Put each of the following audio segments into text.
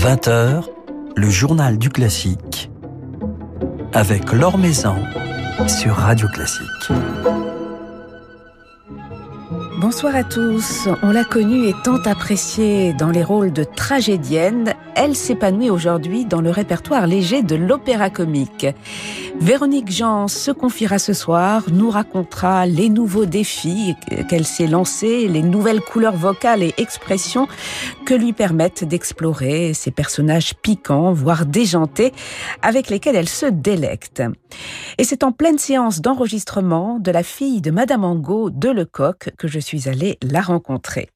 20h, le journal du classique avec Laure Maison sur Radio Classique. Bonsoir à tous. On l'a connue et tant appréciée dans les rôles de tragédienne. Elle s'épanouit aujourd'hui dans le répertoire léger de l'opéra comique. Véronique Jean se confiera ce soir, nous racontera les nouveaux défis qu'elle s'est lancés, les nouvelles couleurs vocales et expressions que lui permettent d'explorer ces personnages piquants, voire déjantés, avec lesquels elle se délecte. Et c'est en pleine séance d'enregistrement de la fille de Madame Angot de Lecoq que je suis allée la rencontrer.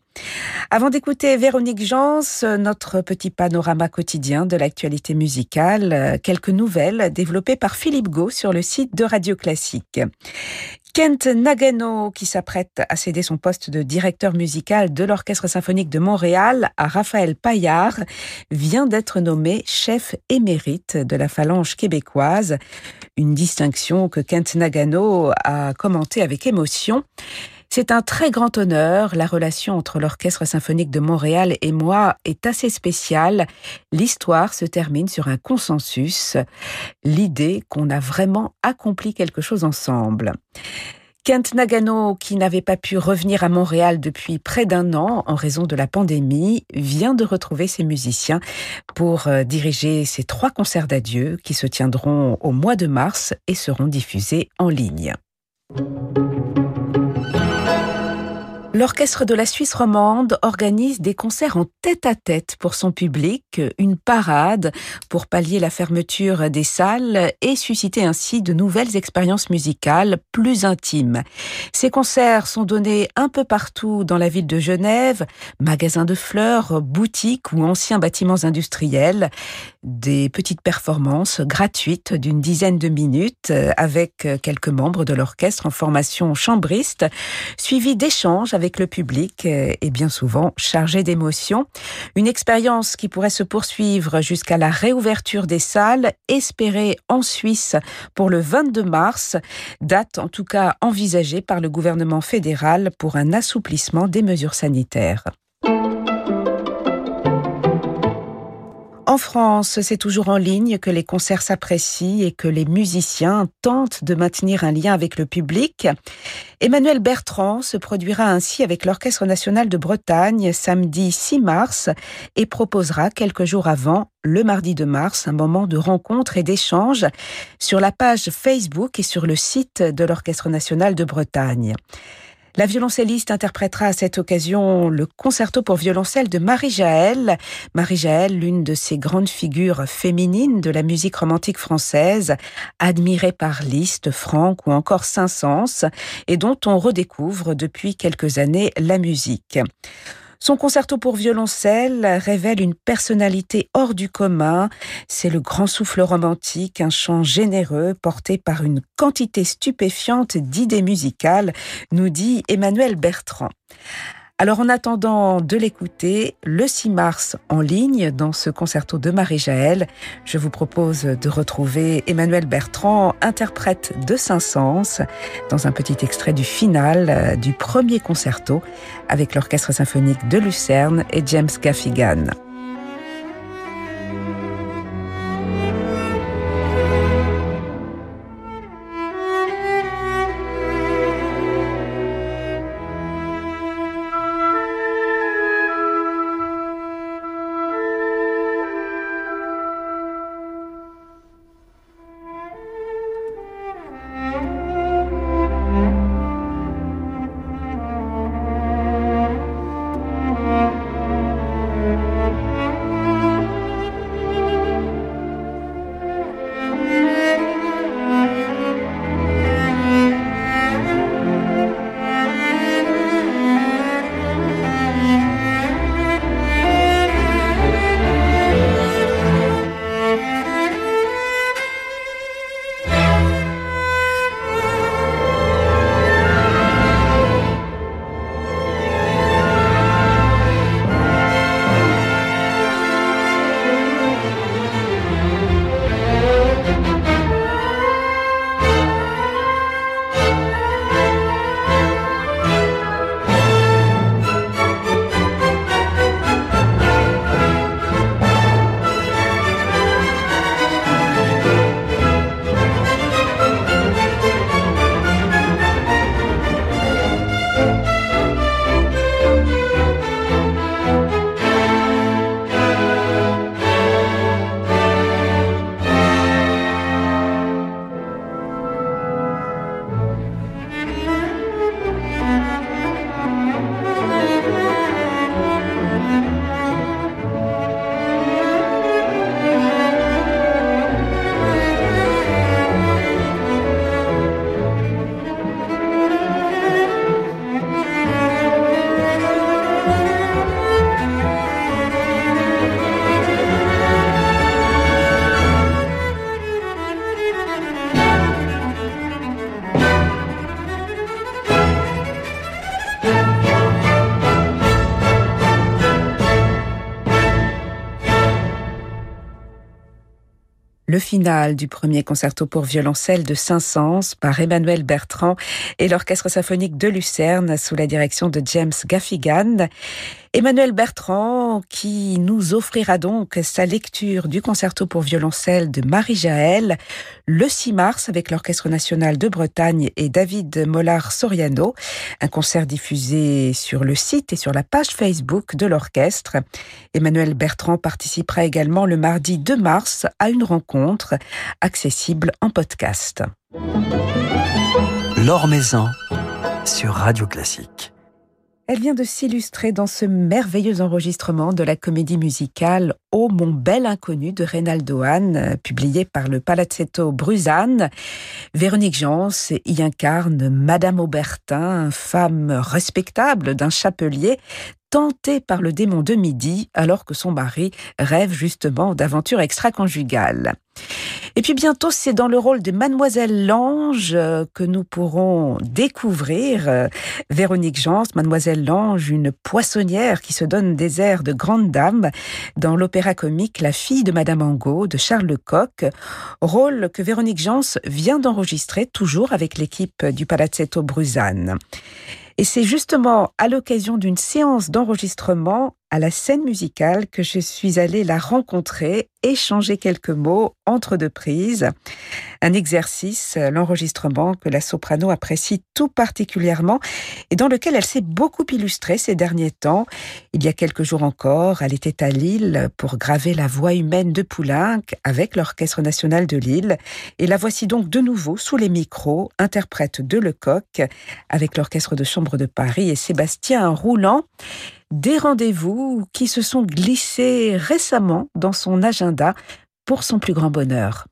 Avant d'écouter Véronique Jans, notre petit panorama quotidien de l'actualité musicale, quelques nouvelles développées par Philippe Gau sur le site de Radio Classique. Kent Nagano, qui s'apprête à céder son poste de directeur musical de l'Orchestre symphonique de Montréal à Raphaël Paillard, vient d'être nommé chef émérite de la phalange québécoise. Une distinction que Kent Nagano a commentée avec émotion. C'est un très grand honneur. La relation entre l'Orchestre symphonique de Montréal et moi est assez spéciale. L'histoire se termine sur un consensus, l'idée qu'on a vraiment accompli quelque chose ensemble. Kent Nagano, qui n'avait pas pu revenir à Montréal depuis près d'un an en raison de la pandémie, vient de retrouver ses musiciens pour euh, diriger ces trois concerts d'adieu qui se tiendront au mois de mars et seront diffusés en ligne. L'Orchestre de la Suisse romande organise des concerts en tête-à-tête pour son public, une parade pour pallier la fermeture des salles et susciter ainsi de nouvelles expériences musicales plus intimes. Ces concerts sont donnés un peu partout dans la ville de Genève, magasins de fleurs, boutiques ou anciens bâtiments industriels, des petites performances gratuites d'une dizaine de minutes avec quelques membres de l'orchestre en formation chambriste, suivis d'échanges avec le public et euh, bien souvent chargé d'émotions. Une expérience qui pourrait se poursuivre jusqu'à la réouverture des salles, espérée en Suisse pour le 22 mars, date en tout cas envisagée par le gouvernement fédéral pour un assouplissement des mesures sanitaires. En France, c'est toujours en ligne que les concerts s'apprécient et que les musiciens tentent de maintenir un lien avec le public. Emmanuel Bertrand se produira ainsi avec l'Orchestre national de Bretagne samedi 6 mars et proposera quelques jours avant, le mardi de mars, un moment de rencontre et d'échange sur la page Facebook et sur le site de l'Orchestre national de Bretagne. La violoncelliste interprétera à cette occasion le concerto pour violoncelle de Marie-Jaël. Marie-Jaël, l'une de ces grandes figures féminines de la musique romantique française, admirée par Liszt, Franck ou encore Saint-Saëns, et dont on redécouvre depuis quelques années la musique. Son concerto pour violoncelle révèle une personnalité hors du commun. C'est le grand souffle romantique, un chant généreux porté par une quantité stupéfiante d'idées musicales, nous dit Emmanuel Bertrand. Alors en attendant de l'écouter, le 6 mars en ligne dans ce concerto de Marie-Jaël, je vous propose de retrouver Emmanuel Bertrand, interprète de Saint-Saëns, dans un petit extrait du final euh, du premier concerto avec l'Orchestre symphonique de Lucerne et James Gaffigan. Le final du premier concerto pour violoncelle de Saint-Saëns par Emmanuel Bertrand et l'Orchestre symphonique de Lucerne sous la direction de James Gaffigan. Emmanuel Bertrand qui nous offrira donc sa lecture du concerto pour violoncelle de Marie-Jaël le 6 mars avec l'Orchestre national de Bretagne et David Mollard-Soriano. Un concert diffusé sur le site et sur la page Facebook de l'orchestre. Emmanuel Bertrand participera également le mardi 2 mars à une rencontre accessible en podcast. L'Or Maison sur Radio Classique. Elle vient de s'illustrer dans ce merveilleux enregistrement de la comédie musicale Ô mon bel inconnu de Reynaldo Hahn, publié par le Palazzetto Bruzane. Véronique Jans y incarne Madame Aubertin, femme respectable d'un chapelier, tentée par le démon de midi alors que son mari rêve justement d'aventures extra-conjugales. Et puis bientôt, c'est dans le rôle de Mademoiselle Lange euh, que nous pourrons découvrir euh, Véronique Jans, Mademoiselle Lange, une poissonnière qui se donne des airs de grande dame dans l'opéra comique La fille de Madame Angot de Charles Lecoq, rôle que Véronique Jans vient d'enregistrer toujours avec l'équipe du Palazzetto Bruzane. Et c'est justement à l'occasion d'une séance d'enregistrement à la scène musicale que je suis allée la rencontrer, échanger quelques mots entre deux prises. Un exercice, l'enregistrement que la soprano apprécie tout particulièrement et dans lequel elle s'est beaucoup illustrée ces derniers temps. Il y a quelques jours encore, elle était à Lille pour graver la voix humaine de Poulenc avec l'Orchestre national de Lille. Et la voici donc de nouveau sous les micros, interprète de Lecoq avec l'Orchestre de chambre de Paris et Sébastien Roulant des rendez-vous qui se sont glissés récemment dans son agenda pour son plus grand bonheur.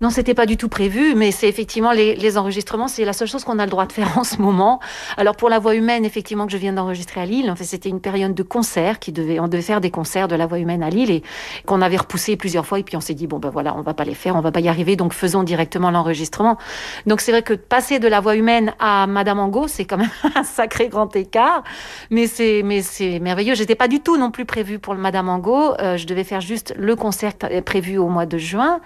Non, c'était pas du tout prévu, mais c'est effectivement les, enregistrements, c'est la seule chose qu'on a le droit de faire en ce moment. Alors pour la voix humaine, effectivement, que je viens d'enregistrer à Lille, en fait, c'était une période de concert qui devait, on devait faire des concerts de la voix humaine à Lille et qu'on avait repoussé plusieurs fois et puis on s'est dit bon ben voilà, on va pas les faire, on va pas y arriver, donc faisons directement l'enregistrement. Donc c'est vrai que passer de la voix humaine à Madame Angot, c'est quand même un sacré grand écart, mais c'est mais c'est merveilleux. J'étais pas du tout non plus prévu pour le Madame Angot. Euh, je devais faire juste le concert prévu au mois de juin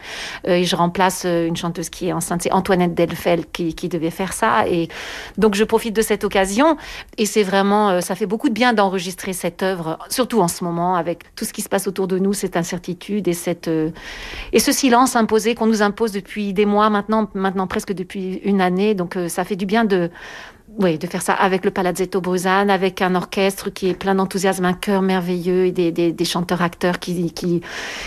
euh, et je remplace euh, une chanteuse qui est enceinte, c'est Antoinette Delfel qui, devait faire ça. Et donc je profite de cette occasion et c'est vraiment, euh, ça fait beaucoup de bien d'enregistrer cette œuvre, surtout en ce moment avec tout ce qui se passe autour de nous, cette incertitude et cette euh, et ce silence imposé qu'on nous impose depuis des mois maintenant, maintenant presque depuis une année. Donc ça fait du bien de oui, de faire ça avec le Palazzetto Bruzane, avec un orchestre qui est plein d'enthousiasme, un chœur merveilleux et des chanteurs-acteurs qui, qui,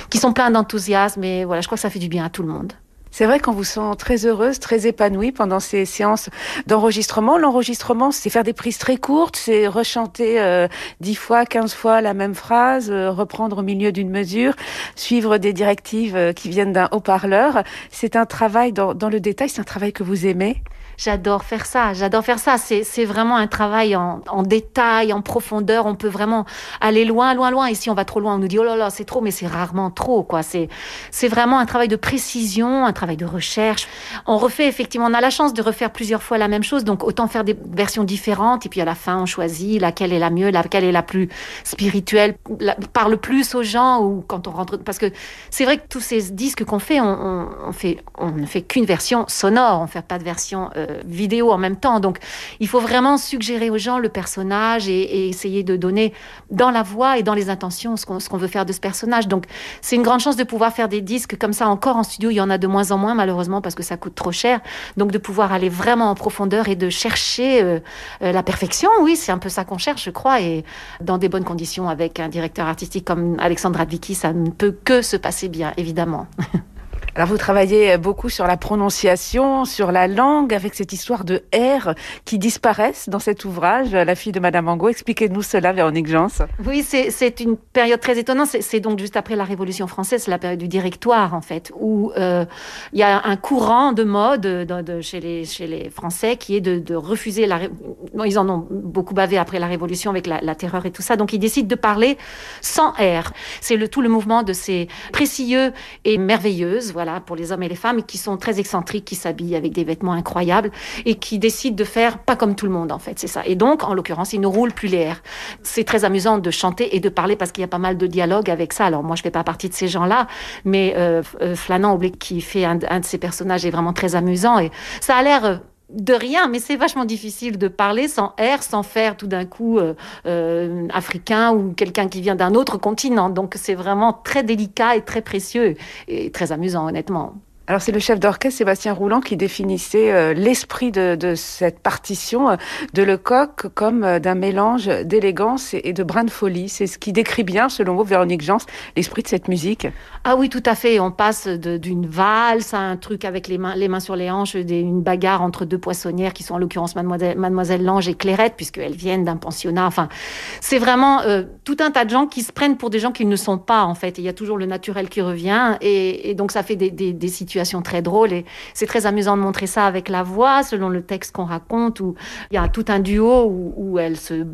qui sont pleins d'enthousiasme. Et voilà, je crois que ça fait du bien à tout le monde. C'est vrai qu'on vous sent très heureuse, très épanouie pendant ces séances d'enregistrement. L'enregistrement, c'est faire des prises très courtes, c'est rechanter euh, fois, quinze fois la même phrase, euh, reprendre au milieu d'une mesure, suivre des directives euh, qui viennent d'un haut-parleur. C'est un travail dans, dans le détail, c'est un travail que vous aimez J'adore faire ça, j'adore faire ça. C'est vraiment un travail en, détail, en profondeur. On peut vraiment aller loin, loin, loin. Et si on va trop loin, on nous dit oh là là, c'est trop, mais c'est rarement trop, quoi. C'est vraiment un travail de précision, un travail de recherche. On refait effectivement, on a la chance de refaire plusieurs fois la même chose, donc autant faire des versions différentes. Et puis à la fin, on choisit laquelle est la mieux, laquelle est la plus spirituelle, parle plus aux gens ou quand on rentre. Parce que c'est vrai que tous ces disques qu'on fait, on, on, on, fait, on ne fait qu'une version sonore, on ne fait pas de version euh, vidéo en même temps. Donc, il faut vraiment suggérer aux gens le personnage et, essayer de donner dans la voix et dans les intentions ce qu'on veut faire de ce personnage. Donc, c'est une grande chance de pouvoir faire des disques comme ça encore en studio. Il y en a de moins en moins, malheureusement, parce que ça coûte trop cher. Donc, de pouvoir aller vraiment en profondeur et de chercher euh, euh, la perfection, oui, c'est un peu ça qu'on cherche, je crois. Et dans des bonnes conditions avec un directeur artistique comme Alexandre Radvicki, ça ne peut que se passer bien, évidemment. Alors vous travaillez beaucoup sur la prononciation, sur la langue, avec cette histoire de R qui disparaissent dans cet ouvrage, La fille de Madame Angot. Expliquez-nous cela, Véronique Jans. Oui, c'est une période très étonnante. C'est donc juste après la Révolution française, c'est la période du directoire, en fait, où euh, il y a un courant de mode de, de, chez, les, Français qui est de, refuser la... Ils en ont beaucoup bavé après la Révolution avec la, la, terreur et tout ça, donc ils décident de parler sans R. C'est le, tout le mouvement de ces précieux et merveilleuses, voilà pour les hommes et les femmes, qui sont très excentriques, qui s'habillent avec des vêtements incroyables et qui décident de faire pas comme tout le monde, en fait, c'est ça. Et donc, en l'occurrence, ils ne roulent plus les airs. C'est très amusant de chanter et de parler parce qu'il y a pas mal de dialogue avec ça. Alors, moi, je fais pas partie de ces gens-là, mais euh, euh Flanant, qui fait un, un, de ces personnages, est vraiment très amusant et ça a l'air euh, de rien, mais c'est vachement difficile de parler sans air, sans faire tout d'un coup euh, euh, africain ou quelqu'un qui vient d'un autre continent. Donc c'est vraiment très délicat et très précieux et très amusant, honnêtement. Alors c'est le chef d'orchestre Sébastien Roulant qui définissait euh, l'esprit de, cette partition euh, de Lecoq comme euh, d'un mélange d'élégance et, de brin de folie. C'est ce qui décrit bien, selon vous, Véronique Jans, l'esprit de cette musique. Ah oui, tout à fait. On passe d'une valse à un truc avec les mains, sur les hanches, des, une bagarre entre deux poissonnières qui sont en l'occurrence Mademoiselle, Lange et Clairette, puisqu'elles viennent d'un pensionnat. Enfin, c'est vraiment tout un tas de gens qui se prennent pour des gens qu'ils ne sont pas, en fait. il y a toujours le naturel qui revient. Et, donc ça fait des situations très drôle et c'est très amusant de montrer ça avec la voix, selon le texte qu'on raconte, où il y a tout un duo où, elles, se,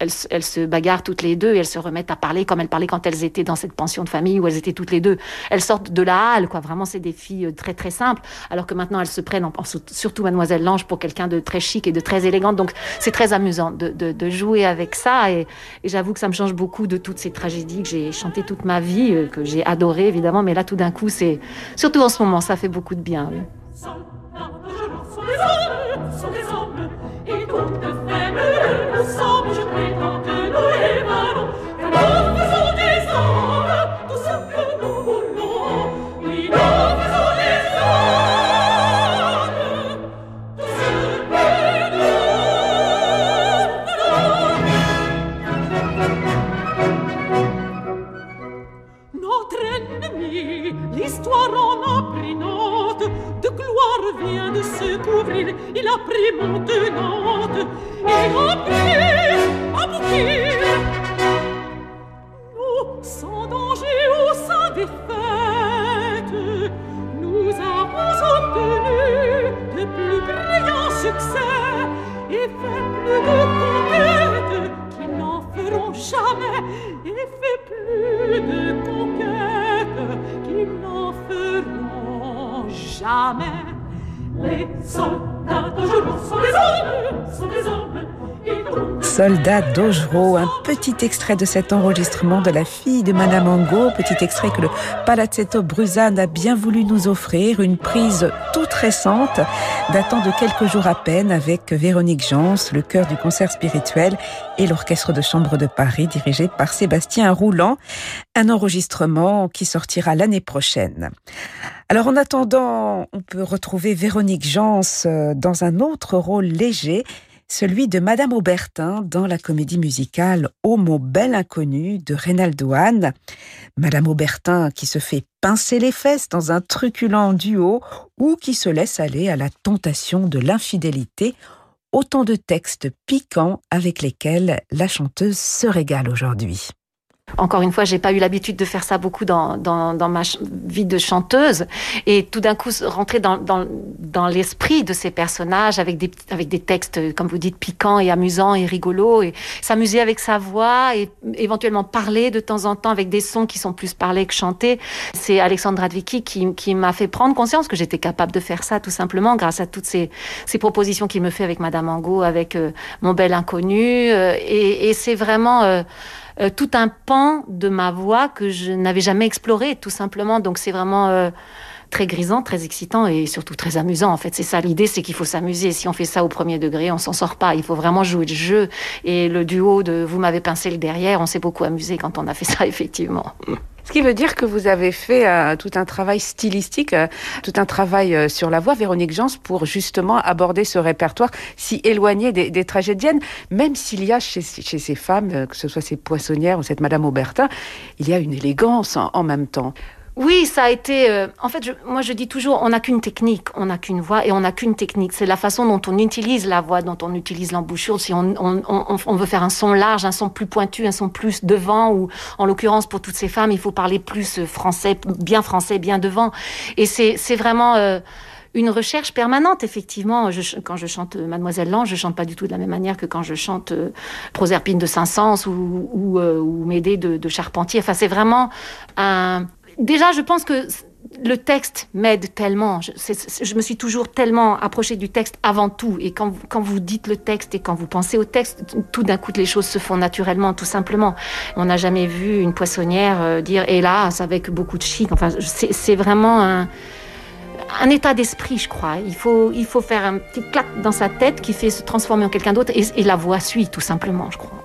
elles, se bagarrent toutes les deux et elles se remettent à parler comme elles parlaient quand elles étaient dans cette pension de famille où elles étaient toutes les deux. Elles sortent de la halle, quoi. Vraiment, c'est des filles euh, très très simples, alors que maintenant elles se prennent, surtout Mademoiselle Lange, pour quelqu'un de très chic et de très élégante. Donc c'est très amusant de, de, de, jouer avec ça et, et j'avoue que ça me change beaucoup de toutes ces tragédies que j'ai chantées toute ma vie, euh, que j'ai adorées évidemment, mais là tout d'un coup, c'est surtout en ce moment, ça fait beaucoup de bien. Il a pris mon tenante et a pris à bouquet. Nous, sans danger sein des fêtes, nous avons obtenu de plus brillants succès et fait plus de conquêtes qui n'en feront jamais et fait plus de conquêtes qui n'en feront jamais. Soldat d'Augereau, un petit extrait de cet enregistrement de la fille de Madame Angot, petit extrait que le Palazzetto Bruzane a bien voulu nous offrir, une prise toute récente, datant de quelques jours à peine, avec Véronique Jans, le chœur du concert spirituel et l'orchestre de chambre de Paris dirigé par Sébastien Roulant, un enregistrement qui sortira l'année prochaine. Alors en attendant, on peut retrouver Véronique Jans euh, dans un autre rôle léger, celui de Madame Aubertin dans la comédie musicale Homo belle inconnue de Reynaldo Hahn. Madame Aubertin qui se fait pincer les fesses dans un truculent duo ou qui se laisse aller à la tentation de l'infidélité. Autant de textes piquants avec lesquels la chanteuse se régale aujourd'hui. Encore une fois, j'ai pas eu l'habitude de faire ça beaucoup dans, dans, dans ma vie de chanteuse. Et tout d'un coup, rentrer dans, dans, dans l'esprit de ces personnages avec des, avec des textes, comme vous dites, piquants et amusants et rigolos, et s'amuser avec sa voix et éventuellement parler de temps en temps avec des sons qui sont plus parlés que chantés. C'est Alexandre Radvicki qui, qui m'a fait prendre conscience que j'étais capable de faire ça tout simplement grâce à toutes ces, ces propositions qu'il me fait avec Madame Angot, avec euh, Mon bel inconnu. Euh, et, et c'est vraiment... Euh, euh, tout un pan de ma voix que je n'avais jamais exploré, tout simplement. Donc c'est vraiment euh, très grisant, très excitant et surtout très amusant. En fait, c'est ça l'idée, c'est qu'il faut s'amuser. Si on fait ça au premier degré, on s'en sort pas. Il faut vraiment jouer le jeu. Et le duo de vous m'avez pincé le derrière, on s'est beaucoup amusé quand on a fait ça, effectivement. Ce qui veut dire que vous avez fait euh, tout un travail stylistique, euh, tout un travail euh, sur la voix, Véronique Jans, pour justement aborder ce répertoire si éloigné des, tragédiennes, même s'il y a chez, ces femmes, que ce soit ces poissonnières ou cette Madame Aubertin, il y a une élégance en même temps. Oui, ça a été. Euh, en fait, je, moi, je dis toujours, on n'a qu'une technique, on n'a qu'une voix et on n'a qu'une technique. C'est la façon dont on utilise la voix, dont on utilise l'embouchure. Si on, on, on, on, veut faire un son large, un son plus pointu, un son plus devant, ou en l'occurrence pour toutes ces femmes, il faut parler plus français, bien français, bien devant. Et c'est vraiment. Euh, une recherche permanente, effectivement. Je, quand je chante Mademoiselle Lange, je chante pas du tout de la même manière que quand je chante euh, Proserpine de Saint-Saëns ou, ou, euh, ou Médée de, de Charpentier. Enfin, c'est vraiment un, déjà, je pense que le texte m'aide tellement. Je, me suis toujours tellement approchée du texte avant tout. Et quand, quand vous dites le texte et quand vous pensez au texte, tout d'un coup, les choses se font naturellement, tout simplement. On n'a jamais vu une poissonnière euh, dire hélas avec beaucoup de chic. Enfin, c'est vraiment un, état d'esprit, je crois. Il faut, il faut faire un petit clac dans sa tête qui fait se transformer en quelqu'un d'autre et, et la voix suit, tout simplement, je crois.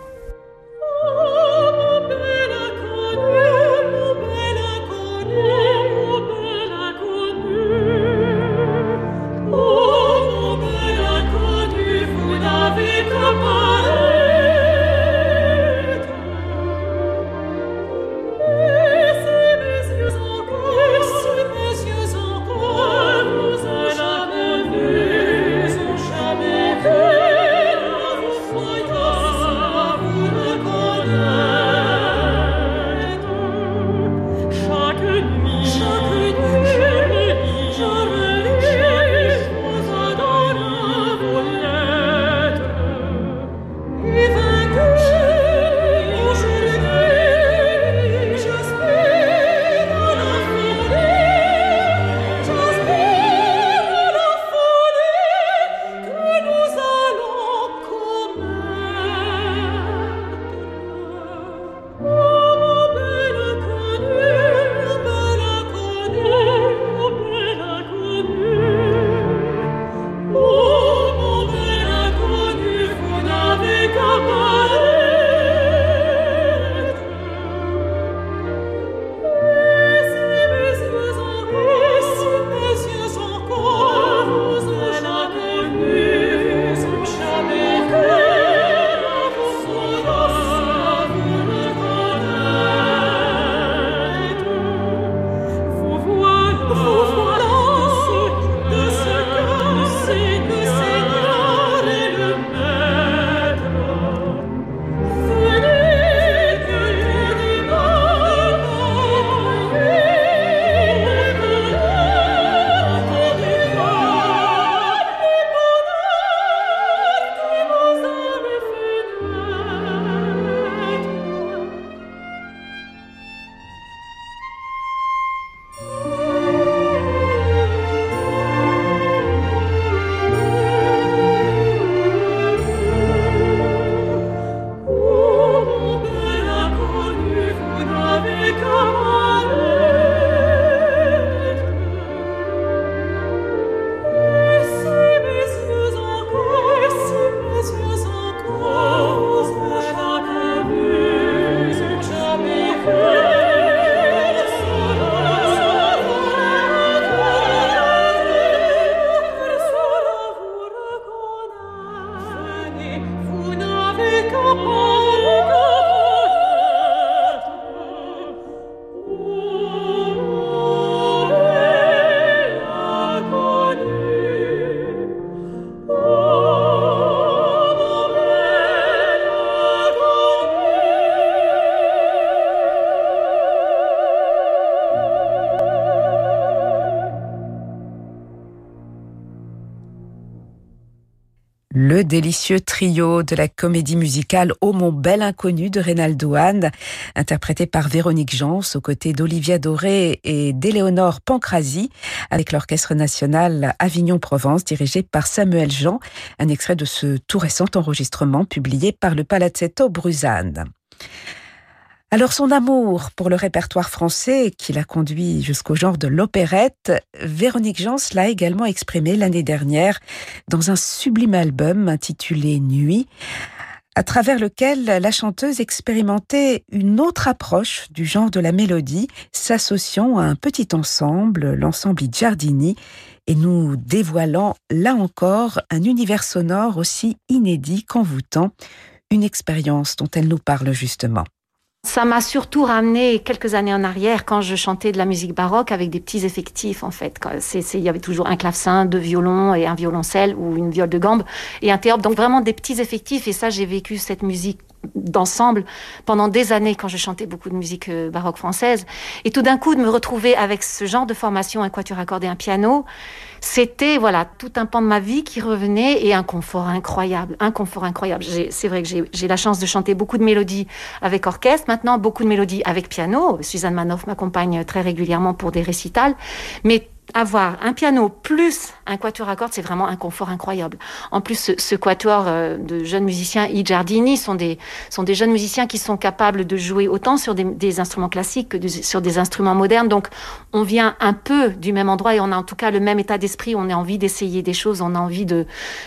Délicieux trio de la comédie musicale Au mon bel inconnu de Reynaldo Hahn, interprété par Véronique Jans aux côtés d'Olivia Doré et d'Éléonore Pancrasi, avec l'Orchestre national Avignon-Provence dirigé par Samuel Jean, un extrait de ce tout récent enregistrement publié par le Palazzetto Bruzane. Alors son amour pour le répertoire français, qui l'a conduit jusqu'au genre de l'opérette, Véronique Jans l'a également exprimé l'année dernière dans un sublime album intitulé Nuit, à travers lequel la chanteuse expérimentait une autre approche du genre de la mélodie, s'associant à un petit ensemble, l'ensemble Giardini, et nous dévoilant là encore un univers sonore aussi inédit qu'envoûtant, une expérience dont elle nous parle justement. Ça m'a surtout ramené quelques années en arrière quand je chantais de la musique baroque avec des petits effectifs en fait. Il y avait toujours un clavecin, deux violons et un violoncelle ou une viole de gambe et un théorbe. Donc vraiment des petits effectifs et ça j'ai vécu cette musique d'ensemble pendant des années quand je chantais beaucoup de musique euh, baroque française. Et tout d'un coup, de me retrouver avec ce genre de formation, un quatuor accordé, un piano, c'était voilà tout un pan de ma vie qui revenait et un confort incroyable, un confort incroyable. C'est vrai que j'ai la chance de chanter beaucoup de mélodies avec orchestre, maintenant beaucoup de mélodies avec piano. Suzanne Manoff m'accompagne très régulièrement pour des récitals, mais avoir un piano plus un quatuor à cordes, c'est vraiment un confort incroyable. En plus, ce, quatuor euh, de jeunes musiciens, I Giardini, sont des, sont des jeunes musiciens qui sont capables de jouer autant sur des, instruments classiques que sur des instruments modernes. Donc, on vient un peu du même endroit et on a en tout cas le même état d'esprit. On a envie d'essayer des choses, on a envie de,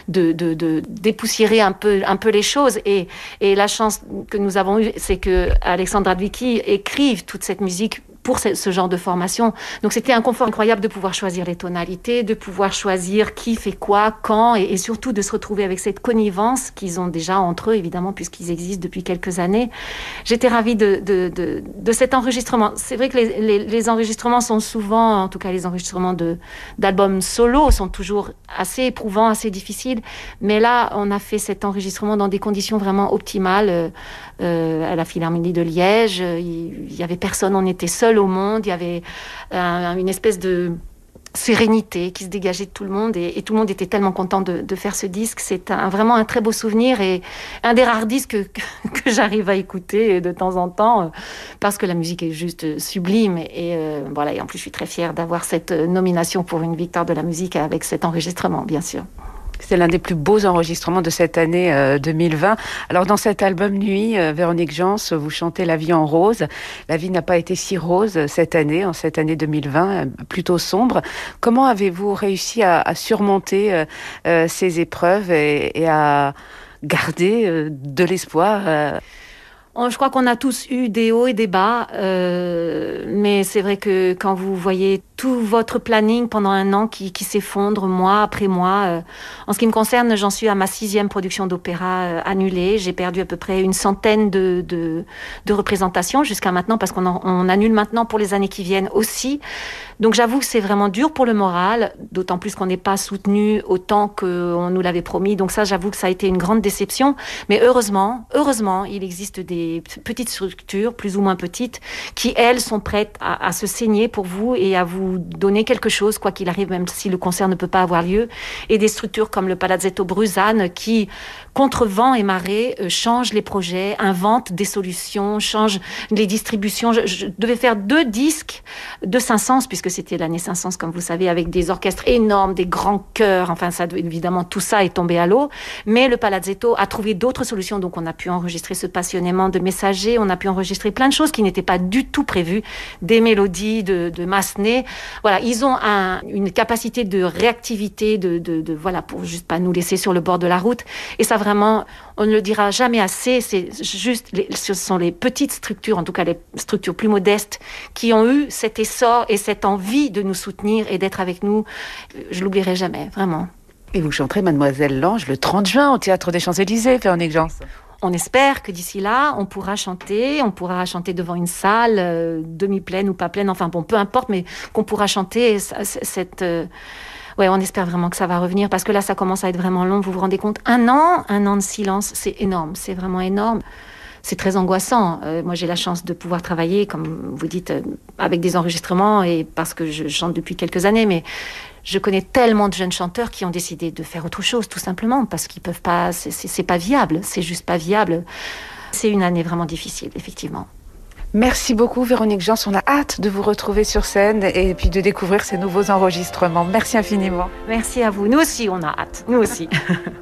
de, de, dépoussiérer un peu, un peu les choses. Et, et la chance que nous avons eue, c'est que Alexandre Radvicki écrive toute cette musique pour ce, genre de formation. Donc c'était un confort incroyable de pouvoir choisir les tonalités, de pouvoir choisir qui fait quoi, quand, et, surtout de se retrouver avec cette connivence qu'ils ont déjà entre eux, évidemment, puisqu'ils existent depuis quelques années. J'étais ravie de, de, de, de, cet enregistrement. C'est vrai que les, les, les, enregistrements sont souvent, en tout cas les enregistrements d'albums solo, sont toujours assez éprouvants, assez difficiles. Mais là, on a fait cet enregistrement dans des conditions vraiment optimales. Euh, à la Philharmonie de Liège. Il y avait personne, on était seul au monde. Il y avait une espèce de sérénité qui se dégageait de tout le monde et, tout le monde était tellement content de, faire ce disque. C'est vraiment un très beau souvenir et un des rares disques que, j'arrive à écouter de temps en temps euh, parce que la musique est juste sublime et, euh, voilà. Et en plus, je suis très fière d'avoir cette nomination pour une victoire de la musique avec cet enregistrement, bien sûr. C'est l'un des plus beaux enregistrements de cette année 2020. Euh, Alors dans cet album Nuit, euh, Véronique Jans, vous chantez La vie en rose. La vie n'a pas été si rose cette année, en cette année 2020, euh, plutôt sombre. Comment avez-vous réussi à, surmonter ces épreuves et, à garder de l'espoir je crois qu'on a tous eu des hauts et des bas, mais c'est vrai que quand vous voyez tout votre planning pendant un an qui, s'effondre mois après mois. Euh, en ce qui me concerne, j'en suis à ma sixième production d'opéra euh, annulée. J'ai perdu à peu près une centaine de, représentations jusqu'à maintenant parce qu'on on annule maintenant pour les années qui viennent aussi. Donc j'avoue que c'est vraiment dur pour le moral, d'autant plus qu'on n'est pas soutenu autant qu'on nous l'avait promis. Donc ça, j'avoue que ça a été une grande déception. Mais heureusement, heureusement, il existe des petites structures, plus ou moins petites, qui, elles, sont prêtes à se saigner pour vous et à vous donner quelque chose, quoi qu'il arrive, même si le concert ne peut pas avoir lieu. Et des structures comme le Palazzetto Bruzane qui, contre vent et marée, euh, changent les projets, inventent des solutions, changent les distributions. Je, devais faire deux disques de 500, puisque c'était l'année 500, comme vous savez, avec des orchestres énormes, des grands chœurs. Enfin, ça, évidemment, tout ça est tombé à l'eau. Mais le Palazzetto a trouvé d'autres solutions. Donc, on a pu enregistrer ce passionnément de messagers. On a pu enregistrer plein de choses qui n'étaient pas du tout prévues. Des mélodies de, de Massenet, voilà, ils ont une capacité de réactivité, de, voilà, pour juste pas nous laisser sur le bord de la route. Et ça vraiment, on ne le dira jamais assez. C'est juste, ce sont les petites structures, en tout cas les structures plus modestes, qui ont eu cet essor et cette envie de nous soutenir et d'être avec nous. Je l'oublierai jamais, vraiment. Et vous chanterez Mademoiselle Lange le 30 juin au Théâtre des Champs-Élysées, Véronique Jans on espère que d'ici là, on pourra chanter, on pourra chanter devant une salle, euh, demi-pleine ou pas pleine, enfin bon, peu importe, mais qu'on pourra chanter cette... Euh, ouais, on espère vraiment que ça va revenir parce que là, ça commence à être vraiment long. Vous vous rendez compte Un an, un an de silence, c'est énorme, c'est vraiment énorme. C'est très angoissant. Euh, moi, j'ai la chance de pouvoir travailler, comme vous dites, avec des enregistrements et parce que je chante depuis quelques années, mais je connais tellement de jeunes chanteurs qui ont décidé de faire autre chose, tout simplement, parce qu'ils peuvent pas, c'est pas viable, c'est juste pas viable. C'est une année vraiment difficile, effectivement. Merci beaucoup Véronique Jans, on a hâte de vous retrouver sur scène et puis de découvrir ces nouveaux enregistrements. Merci infiniment. Merci à vous, nous aussi on a hâte, nous aussi.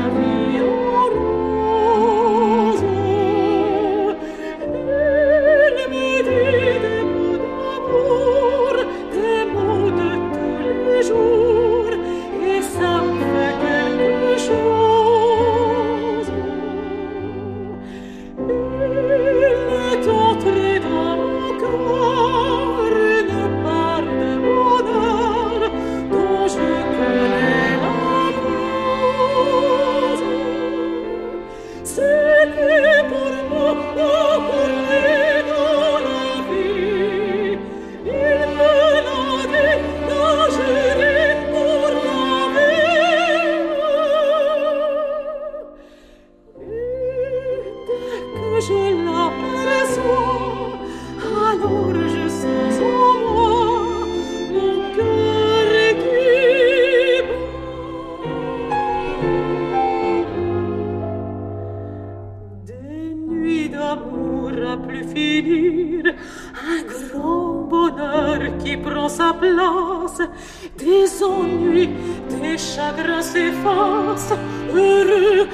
les tes chagrins s'effacent, heureux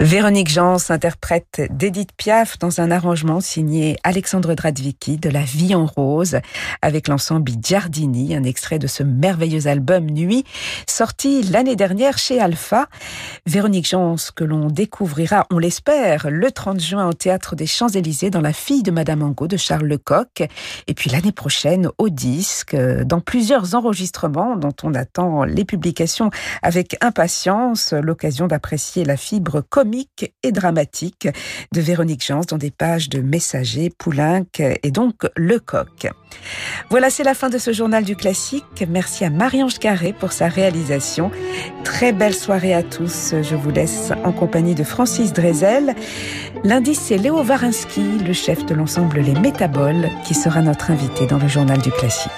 Véronique Jans interprète d'Edith Piaf dans un arrangement signé Alexandre Dradvicki de La Vie en Rose avec l'ensemble Giardini, un extrait de ce merveilleux album Nuit sorti l'année dernière chez Alpha. Véronique Jans que l'on découvrira, on l'espère, le 30 juin au théâtre des Champs-Élysées dans La fille de Madame Angot de Charles Lecoq et puis l'année prochaine au disque dans plusieurs enregistrements dont on attend les publications avec impatience, l'occasion d'apprécier la fibre et dramatique de Véronique Jans dans des pages de Messager, Poulenc et donc Lecoq. Voilà, c'est la fin de ce journal du classique. Merci à Marie-Ange Carré pour sa réalisation. Très belle soirée à tous. Je vous laisse en compagnie de Francis Drezel. Lundi, c'est Léo Varinsky, le chef de l'ensemble Les Métaboles, qui sera notre invité dans le journal du classique.